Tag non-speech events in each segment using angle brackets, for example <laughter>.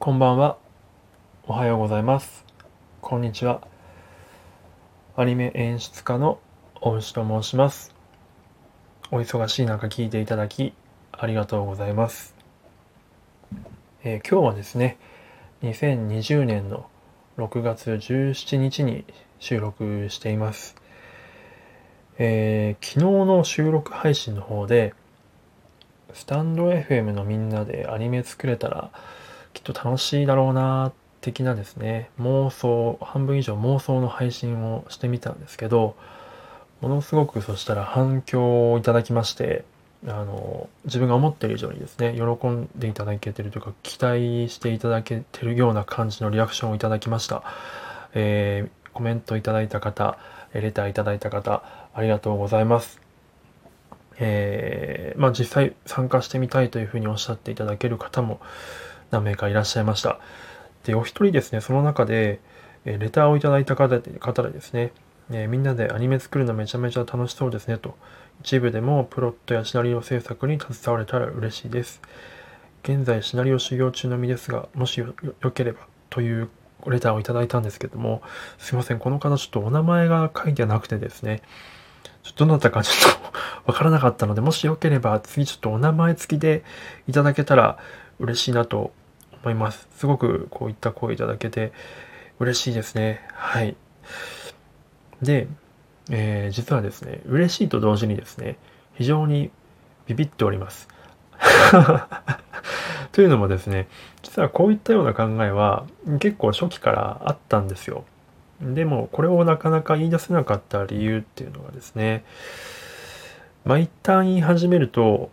こんばんは。おはようございます。こんにちは。アニメ演出家の大牛と申します。お忙しい中聞いていただきありがとうございます。えー今日はですね、2020年の6月17日に収録しています。えー昨日の収録配信の方で、スタンド FM のみんなでアニメ作れたらきっと楽しいだろうな的なですね妄想半分以上妄想の配信をしてみたんですけどものすごくそしたら反響をいただきましてあの自分が思っている以上にですね喜んでいただけてるというか期待していただけてるような感じのリアクションをいただきました、えーコメントいただいた方レターいただいた方ありがとうございます。えーまあ、実際参加してみたいというふうにおっしゃっていただける方も何名かいらっしゃいました。で、お一人ですね、その中で、えレターをいただいた方で方でですね、えみんなでアニメ作るのめちゃめちゃ楽しそうですねと、一部でもプロットやシナリオ制作に携われたら嬉しいです。現在シナリオ修行中の身ですが、もしよよければというレターをいただいたんですけども、すいません、この方ちょっとお名前が書いてなくてですね、ちょっとどなたかちょっと <laughs> わからなかったので、もしよければ次ちょっとお名前付きでいただけたら嬉しいなと思います。すごくこういった声いただけて嬉しいですね。はい。で、えー実はですね、嬉しいと同時にですね、非常にビビっております。<laughs> というのもですね、実はこういったような考えは結構初期からあったんですよ。でもこれをなかなか言い出せなかった理由っていうのがですね、まあ一旦言い始めると、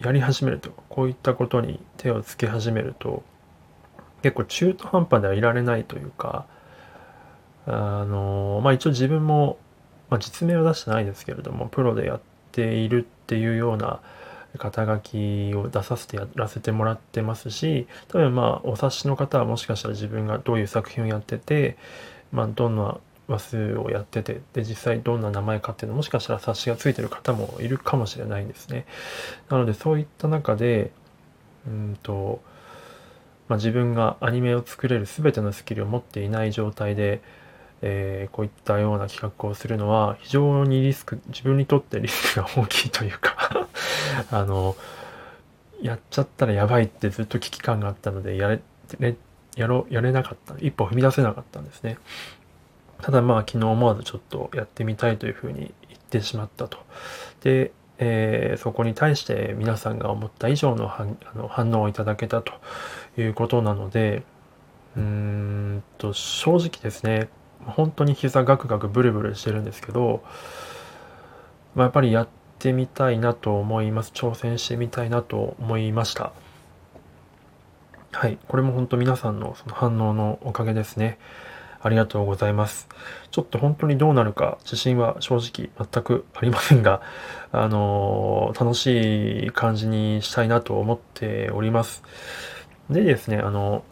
やり始めると、こういったことに手をつけ始めると、結構中途半端ではいられないというか、あの、まあ一応自分も、まあ実名は出してないですけれども、プロでやっているっていうような肩書きを出させてやらせてもらってますし、多分まあお察しの方はもしかしたら自分がどういう作品をやってて、まあどんな話数をやってて、で実際どんな名前かっていうのもしかしたら察しがついてる方もいるかもしれないんですね。なのでそういった中で、うんと、まあ、自分がアニメを作れる全てのスキルを持っていない状態で、えーこういったような企画をするのは非常にリスク、自分にとってリスクが大きいというか <laughs> あの、やっちゃったらやばいってずっと危機感があったので、やれ、れやろ、やれなかった。一歩踏み出せなかったんですね。ただまあ昨日思わずちょっとやってみたいというふうに言ってしまったと。で、えーそこに対して皆さんが思った以上の反あの反応をいただけたということなので、うーんと正直ですね、本当に膝ガクガクブルブルしてるんですけど、まあ、やっぱりやってみたいなと思います。挑戦してみたいなと思いました。はい、これも本当皆さんのその反応のおかげですね。ありがとうございます。ちょっと本当にどうなるか自信は正直全くありませんが、あのー楽しい感じにしたいなと思っております。でですね、あの、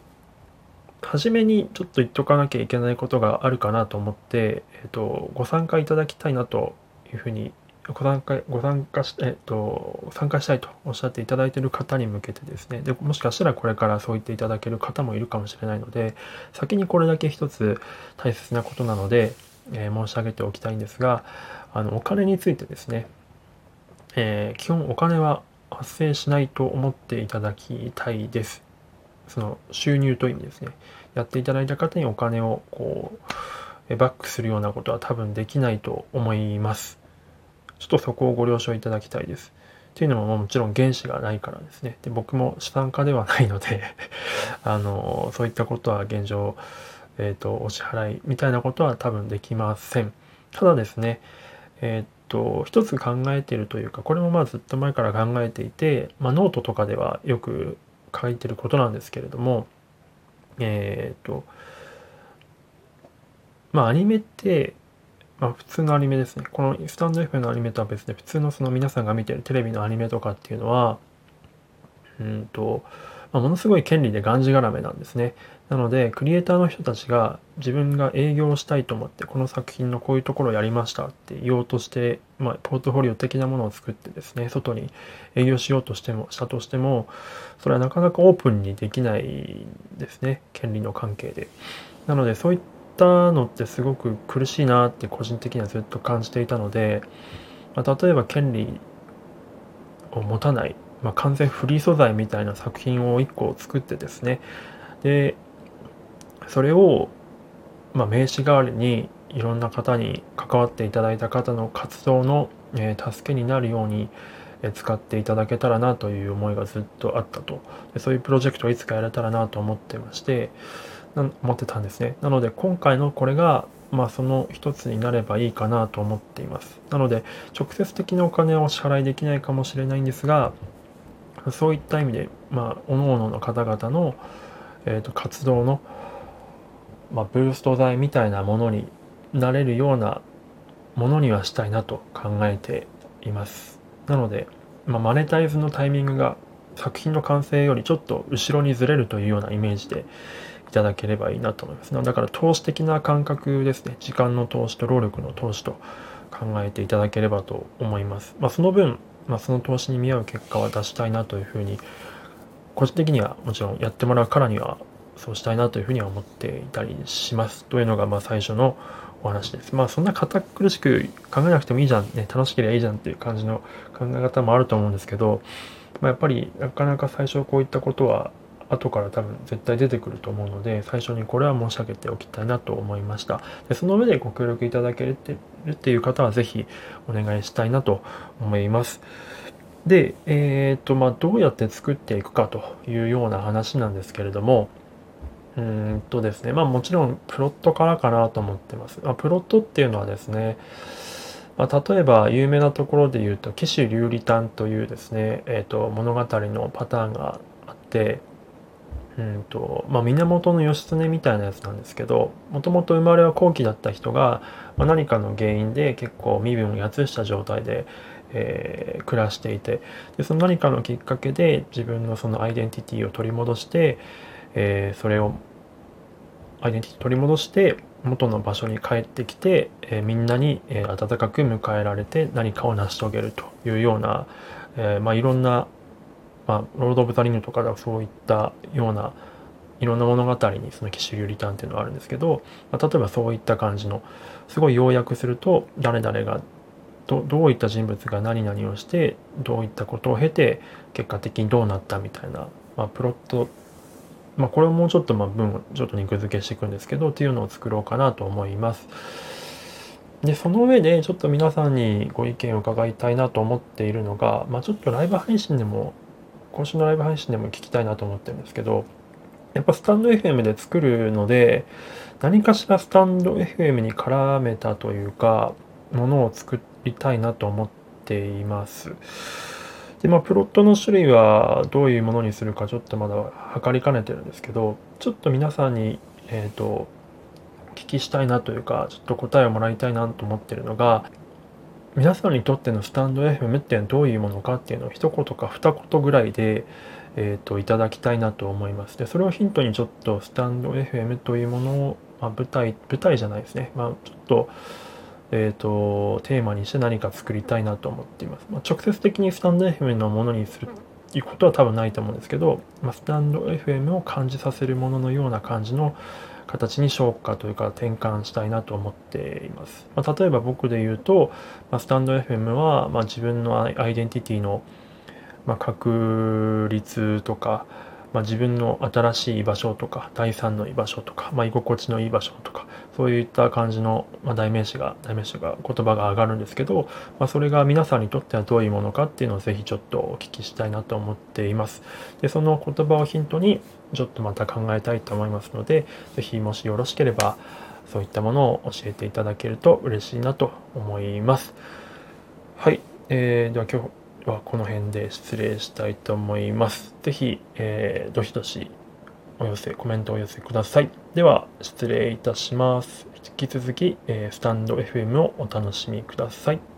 初めにちょっと言っとかなきゃいけないことがあるかなと思って、えっと、ご参加いただきたいなというふうに、ご参加、ご参加し、えっと、参加したいとおっしゃっていただいている方に向けてですね、で、もしかしたらこれからそう言っていただける方もいるかもしれないので、先にこれだけ一つ大切なことなので、えー申し上げておきたいんですが、あの、お金についてですね、えー基本お金は発生しないと思っていただきたいです。その収入という意味ですね。やっていただいた方にお金をこう、バックするようなことは多分できないと思います。ちょっとそこをご了承いただきたいです。っていうのももちろん原資がないからですね。で僕も資産家ではないので <laughs> あの、そういったことは現状、えっ、と、お支払いみたいなことは多分できません。ただですね、えーっと、一つ考えているというか、これもまあずっと前から考えていて、まあ、ノートとかではよく書いてることなんですけれども、えーっと、まあアニメって、まあ普通のアニメですね。このスタンド F のアニメとは別で、普通のその皆さんが見てるテレビのアニメとかっていうのは、うんと、まあ、ものすごい権利でがんじがらめなんですね。なので、クリエイターの人たちが自分が営業したいと思って、この作品のこういうところをやりましたって言おうとして、まあ、ポートフォリオ的なものを作ってですね、外に営業しようとしても、したとしても、それはなかなかオープンにできないですね、権利の関係で。なので、そういったったのってすごく苦しいなって個人的にはずっと感じていたので、まあ、例えば権利を持たない、まあ、完全フリー素材みたいな作品を1個作ってですね、で、それを、まあ、名刺代わりにいろんな方に関わっていただいた方の活動の、え、助けになるように、え、使っていただけたらなという思いがずっとあったと。でそういうプロジェクトをいつかやれたらなと思ってまして思ってたんですねなので今回のこれがまあその一つになればいいかなと思っていますなので直接的なお金はお支払いできないかもしれないんですがそういった意味でまあ各々の方々の、えーと活動のまあ、ブースト剤みたいなものになれるようなものにはしたいなと考えています。なので、まあ、マネタイズのタイミングが作品の完成よりちょっと後ろにずれるというようなイメージでいただければいいなと思います。だから投資的な感覚ですね。時間の投資と労力の投資と考えていただければと思います。まあ、その分、まあ、その投資に見合う結果は出したいなというふうに個人的にはもちろんやってもらうからにはそうしたいなというふうには思っていたりしますというのがまあ最初のお話です。まあそんな堅苦しく考えなくてもいいじゃん、ね、楽しければいいじゃんっていう感じの考え方もあると思うんですけど、まあ、やっぱりなかなか最初こういったことは後から多分絶対出てくると思うので最初にこれは申し上げておきたいなと思いましたでその上でご協力いただけるっていう方は是非お願いしたいなと思いますで、えっ、ー、とまあどうやって作っていくかというような話なんですけれどもうんとですね、まあもちろんプロットからかなと思ってます。まあ、プロットっていうのはですね、まあ、例えば有名なところで言うと、騎士竜理丹というですね、えっ、ー、と、物語のパターンがあって、うんと、まあ、源義経みたいなやつなんですけど、もともと生まれは後期だった人が、まあ、何かの原因で結構身分をやつした状態で、えー、暮らしていてでその何かのきっかけで自分のそのアイデンティティを取り戻して、えー、それをアイデンティティ取り戻して元の場所に帰ってきて、えー、みんなに、えー、温かく迎えられて何かを成し遂げるというような、えー、まあ、いろんな、まあ、ロード・オブ・ザ・リングとかではそういったようないろんな物語にその騎士流リターンっていうのがあるんですけど、まあ、例えばそういった感じのすごい要約すると誰々がどどういった人物が何々をしてどういったことを経て結果的にどうなったみたいな、まあ、プロットまあ、これをもうちょっとまあ文をちょっと肉付けしていくんですけどっていうのを作ろうかなと思います。でその上でちょっと皆さんにご意見を伺いたいなと思っているのが、まあ、ちょっとライブ配信でも今週のライブ配信でも聞きたいなと思ってるんですけどやっぱスタンド FM で作るので何かしらスタンド FM に絡めたというかものを作りたいなと思っています。で、まあ、プロットの種類はどういうものにするかちょっとまだ測りかねてるんですけど、ちょっと皆さんに、えっ、ー、と、お聞きしたいなというか、ちょっと答えをもらいたいなと思ってるのが、皆さんにとってのスタンド FM ってどういうものかっていうのを一言か二言ぐらいで、え、ー、と、いただきたいなと思います。で、それをヒントにちょっとスタンド FM というものを、まあ、舞台、舞台じゃないですね。まあ、ちょっと、えーと、テーマにして何か作りたいなと思っています。まあ、直接的にスタンド FM のものにするいうことは多分ないと思うんですけど、まあ、スタンド FM を感じさせるもののような感じの形に昇華というか転換したいなと思っています。まあ、例えば僕で言うと、まあ、スタンド FM は、ま自分のアイデンティティの、ま確立とか、ま、自分の新しい居場所とか第三の居場所とか、ま、居心地のいい場所とかそういった感じの、まあ、代名詞が代名詞が言葉が上がるんですけど、まあ、それが皆さんにとってはどういうものかっていうのをぜひちょっとお聞きしたいなと思っています。でその言葉をヒントにちょっとまた考えたいと思いますのでぜひもしよろしければそういったものを教えていただけると嬉しいなと思います。はい、えー、では今日はこの辺で失礼したいと思います。ぜひ、えー、どしどしお寄せ、コメントをお寄せください。では、失礼いたします。引き続き、えー、スタンド FM をお楽しみください。